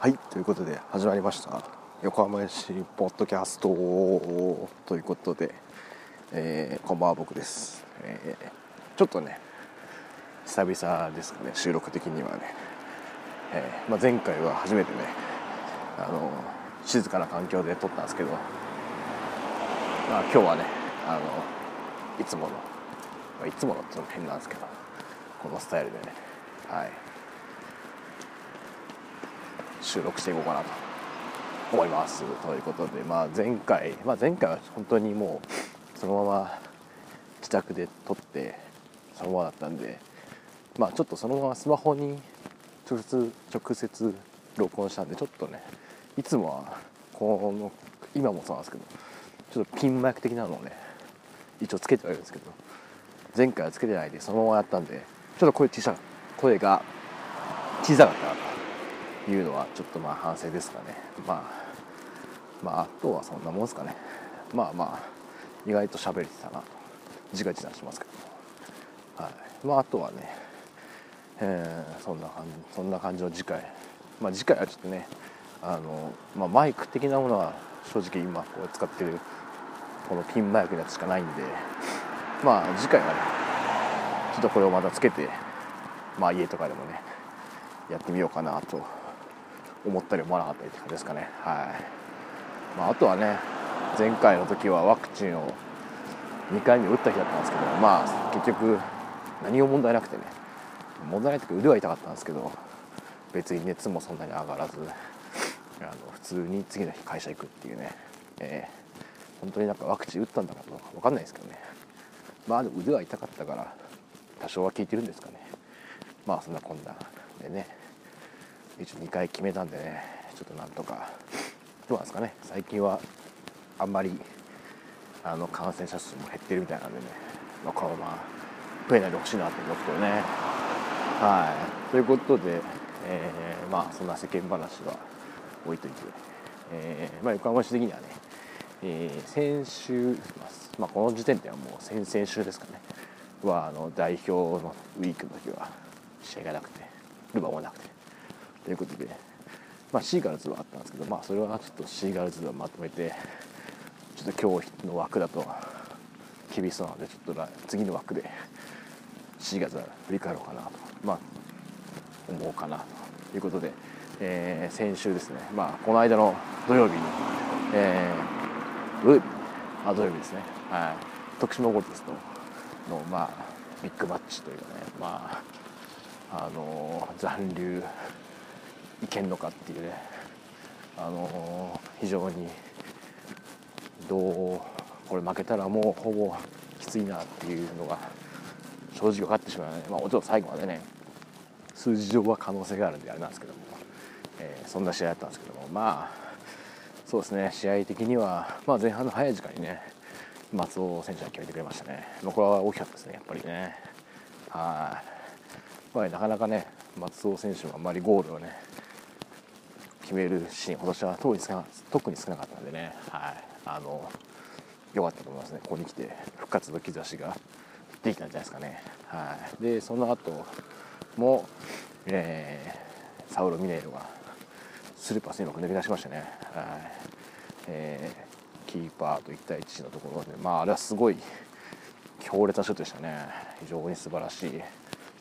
はいということで始まりました。横浜市ポッドキャストということで、えー、こんばんは僕です、えーちょっとね久々ですかね収録的にはね、えーまあ、前回は初めてねあの静かな環境で撮ったんですけど、まあ、今日はねあのいつもの、まあ、いつものっていうのも変なんですけどこのスタイルでねはい。収録していこうかなと思います。ということで、まあ、前回、まあ、前回は本当にもうそのまま自宅で撮ってそのままだったんで、まあ、ちょっとそのままスマホに直接直接録音したんでちょっとねいつもはこの今もそうなんですけどちょっとピンマイク的なのをね一応つけてはいるんですけど前回はつけてないでそのままやったんでちょっと声小さ声が小さかったなと。いうのはちょっとまあ反省ですかね。まあまああとはそんなもんですかね。まあまあ意外と喋れてたなと。自画自賛しますけども。はい。まああとはねえーそんな感じそんな感じの次回。まあ次回はちょっとねあの、まあ、マイク的なものは正直今こう使ってるこのピンマイクのやつしかないんで。まあ次回はねちょっとこれをまたつけてまあ家とかでもねやってみようかなと思ったり思わなかったりって感じですかね。はい、まあ、あとはね前回の時はワクチンを2回目打った日だったんですけどまあ結局何も問題なくてね問題ないというか腕は痛かったんですけど別に熱もそんなに上がらずあの普通に次の日会社行くっていうね、えー本当になんかワクチン打ったんだかどうか分かんないですけどね。まあでも腕は痛かったから多少は効いてるんですかね。まあそんなこんなでね。一応2回決めたんでねちょっとなんとか。どうなんですかね。最近はあんまりあの感染者数も減ってるみたいなんでね、まあ、このまま増えないでほしいなと思ってね。はい。ということで、えーまあそんな世間話は置いといて、えーまあ、横浜市的にはね、えー先週、まあ、この時点ではもう先々週ですかね。はあの代表のウィークの時は試合がなくてルバもなくて。ということで、まあ、シーガルズはあったんですけど、まあ、それはちょっとシーガルズをまとめてちょっと今日の枠だと厳しそうなのでちょっと次の枠でシーガルズは振り返ろうかなと、まあ、思うかなということで、えー先週ですね、まあ、この間の土曜日に、えー土曜日あ土曜日ですね、はい、徳島ゴールドスとの、まあ、ビッグマッチというかね、まああのー残留いけんのかっていうね、あのー非常にどうこれ負けたらもうほぼきついなっていうのが正直分かってしまうね、まあ、もちろん最後までね数字上は可能性があるんであれなんですけども、えーそんな試合だったんですけども。まあそうですね。試合的には、まあ、前半の早い時間にね松尾選手が決めてくれましたね、まあ、これは大きかったですねやっぱりね。はい、まあ、なかなかね松尾選手もあんまりゴールをね決めるシーン今年は特に少な特に少なかったんでね。はい。あの良かったと思いますね。ここに来て復活の兆しができたんじゃないですかね。はい。でその後も、えーサウロ・ミネイロがスルーパスにうまく抜け出しましたね、はい。えーキーパーと1対1のところで、まあ、あれはすごい強烈なシュートでしたね。非常に素晴らしい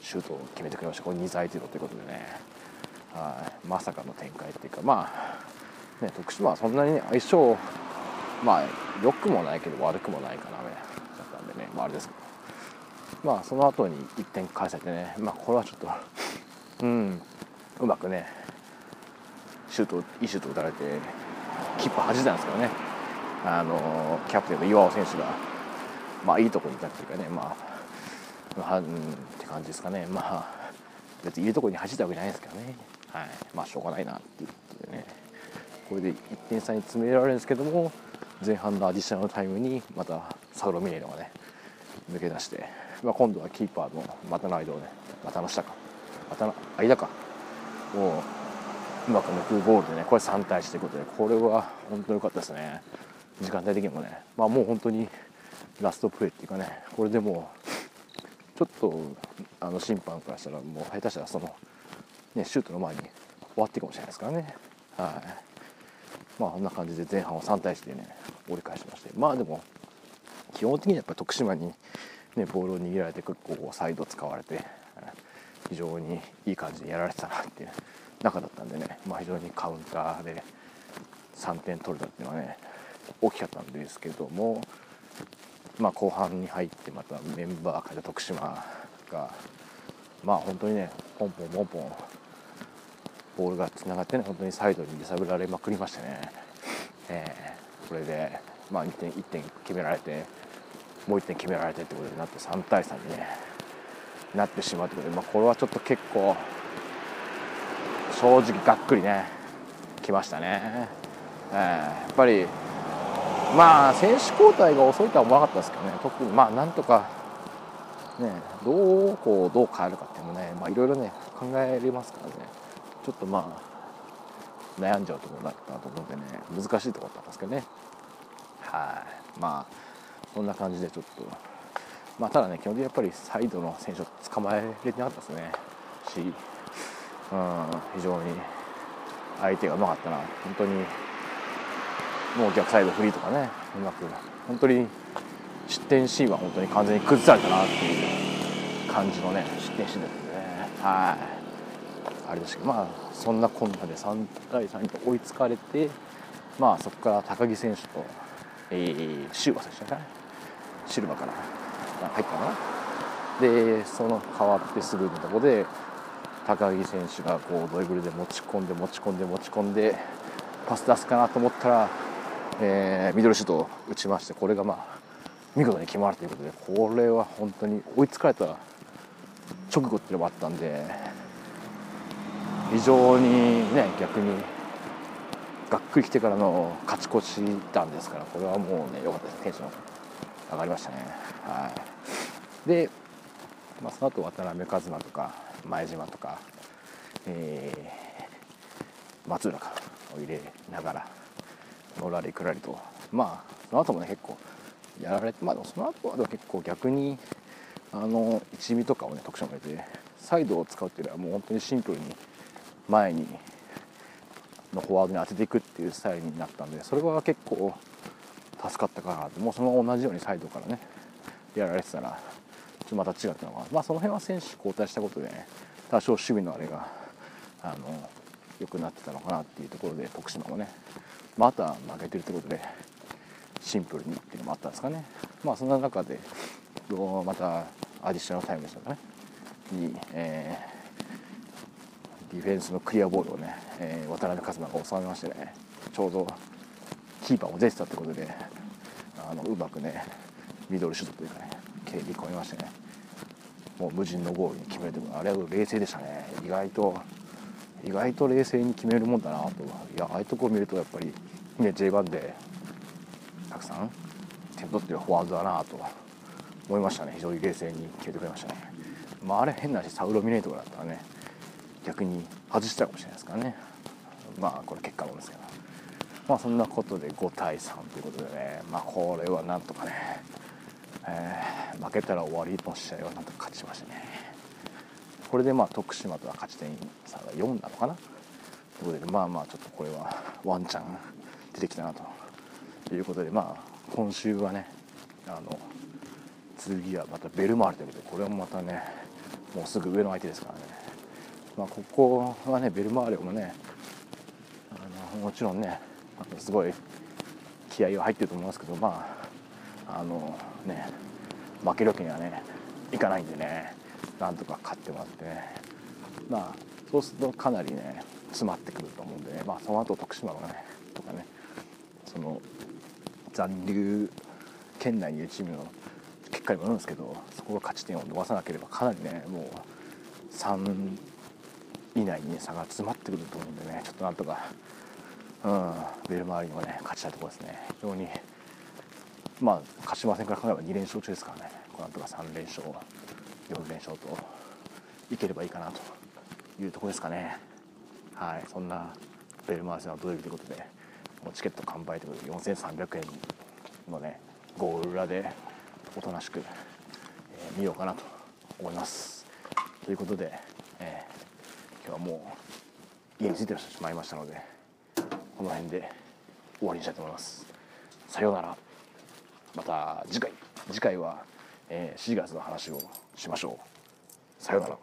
シュートを決めてくれました。これ2対0ということでね、はい。まさかの展開っていうかまあ、ね、徳島はそんなに、ね、相性まあ良くもないけど悪くもないかなだったんでね、まあ、あれですけど。まあその後に1点返されてね、まあ、これはちょっとうんうまくねシュートいいシュート打たれてキーパー弾いたんですけどね。あのキャプテンの岩尾選手がまあいいとこにいたっていうかねまあはうんって感じですかね。まあ別にいいとこに弾いたわけじゃないですけどね。はい。まあしょうがないなっていうことでね。これで1点差に詰められるんですけども前半のアディショナルタイムにまたサウロ・ミネロがね抜け出して、まあ、今度はキーパーの股の間をね股の下か股の間かをうまく抜くゴールでねこれ3対1ということでこれは本当に良かったですね。時間帯的にもねまあもう本当にラストプレーっていうかねこれでもうちょっとあの審判からしたらもう下手したらその、ね、シュートの前に終わってるかもしれないですからね。はい。まあこんな感じで前半を3対1でね折り返しまして。まあでも基本的にはやっぱり徳島に、ね、ボールを握られて結構サイド使われて非常にいい感じでやられてたなっていう中だったんでね、まあ、非常にカウンターで3点取れたっていうのはね大きかったんですけども、まあ、後半に入ってまたメンバー変えた徳島がまあ本当にねポンポンポンポンボールがつながってね本当にサイドに揺さぶられまくりましてね、えー、これで、まあ、1点 ,1 点決められてもう1点決められてってことになって3対3に、ね、なってしまうということで、まあ、これはちょっと結構正直がっくりねきましたね、えー、やっぱりまあ選手交代が遅いとは思わなかったですけどね。特にまあなんとかねどうこうどう変えるかっていうのもねいろいろね考えれますからね。ちょっとまあ悩んじゃうところだったと思うんでね難しいところだったんですけどね。はい。まあそんな感じでちょっとまあただね基本的にやっぱりサイドの選手を捕まえれてなかったですね。し、うん、非常に相手がうまかったな。本当にもう逆サイドフリーとかねうまく本当に失点シーンは本当に完全に崩されたなっていう感じのね失点シーンだったんでね。はい。あれですけどまあそんなこんなで3対3に追いつかれてまあそこから高木選手と、えー、シューバ選手ねシルバから入ったかな。でその変わってすぐのところで高木選手がこうドリブルで持ち込んで持ち込んで持ち込んでパス出すかなと思ったら、えー、ミドルシュートを打ちましてこれがまあ見事に決まるということでこれは本当に追いつかれた直後っていうのもあったんで非常にね逆にがっくり来てからの勝ち越し弾ですからこれはもうね良かったです。テンション上がりましたね。はい。で、まあ、その後渡辺一馬とか前島とか、えー、松浦かを入れながらのらりくらりとまあその後もね結構やられてまあでもその後は結構逆にあの一味とかをね特徴も入れてサイドを使うっていうのはもう本当にシンプルに前にのフォワードに当てていくっていうスタイルになったんでそれは結構助かったかなともうその同じようにサイドからねやられてたらちょっとまた違ったのかな。まあその辺は選手交代したことでね多少守備のあれがあの良くなってたのかなっていうところで徳島もね、まあ、あとは負けてるってことでシンプルにっていうのもあったんですかね。まあそんな中でまたアディショナルタイムでしたかね。に、えー、ディフェンスのクリアボールをね、えー、渡辺一馬が収めましてねちょうどキーパーも出てたってことであのうまくねミドルシュートというかね蹴り込みましてねもう無人のゴールに決める。というあれは冷静でしたね。意外と意外と冷静に決めるもんだなと。いやああいうとこを見るとやっぱり、ね、J1 でたくさん点取ってるフォワードだなと思いましたね。非常に冷静に決めてくれましたね。まああれ変なしサウロミネートだったらね逆に外したかもしれないですからね。まあこれ結果論ですけど。まあそんなことで5対3ということでね。まあこれはなんとかね、えー、負けたら終わりの試合はなんとか勝ちましたね。これでまあ徳島とは勝ち点差が4なのかな。ということでまあまあちょっとこれはワンチャン出てきたなということで。まあ今週はねあの次はまたベルマールということでこれもまたねもうすぐ上の相手ですからね。まあここはねベルマーレもねあのもちろんねすごい気合が入ってると思いますけどまああのね負けるわけにはねいかないんでねなんとか勝ってもらってねまあそうするとかなりね詰まってくると思うんでねまあその後徳島がねとかねその残留圏内にいるチームの結果にもよるんですけどそこが勝ち点を伸ばさなければかなりねもう3以内に、ね、差が詰まってくると思うんでねちょっとなんとか、うん、ベルマーリにもね勝ちたいところですね。非常にまあ鹿島戦から考えれば2連勝中ですからね。なんとか3連勝4連勝といければいいかなというところですかね。はいそんなベルマーリ戦は土曜日ということでもうチケット完売ということで4300円のねゴール裏でおとなしく、えー、見ようかなと思います。ということで、えー、日はもう家に着いてしまいましたのでこの辺で終わりにしたいと思います。さようなら。また次回次回は、えーガーズの話をしましょう。さようなら。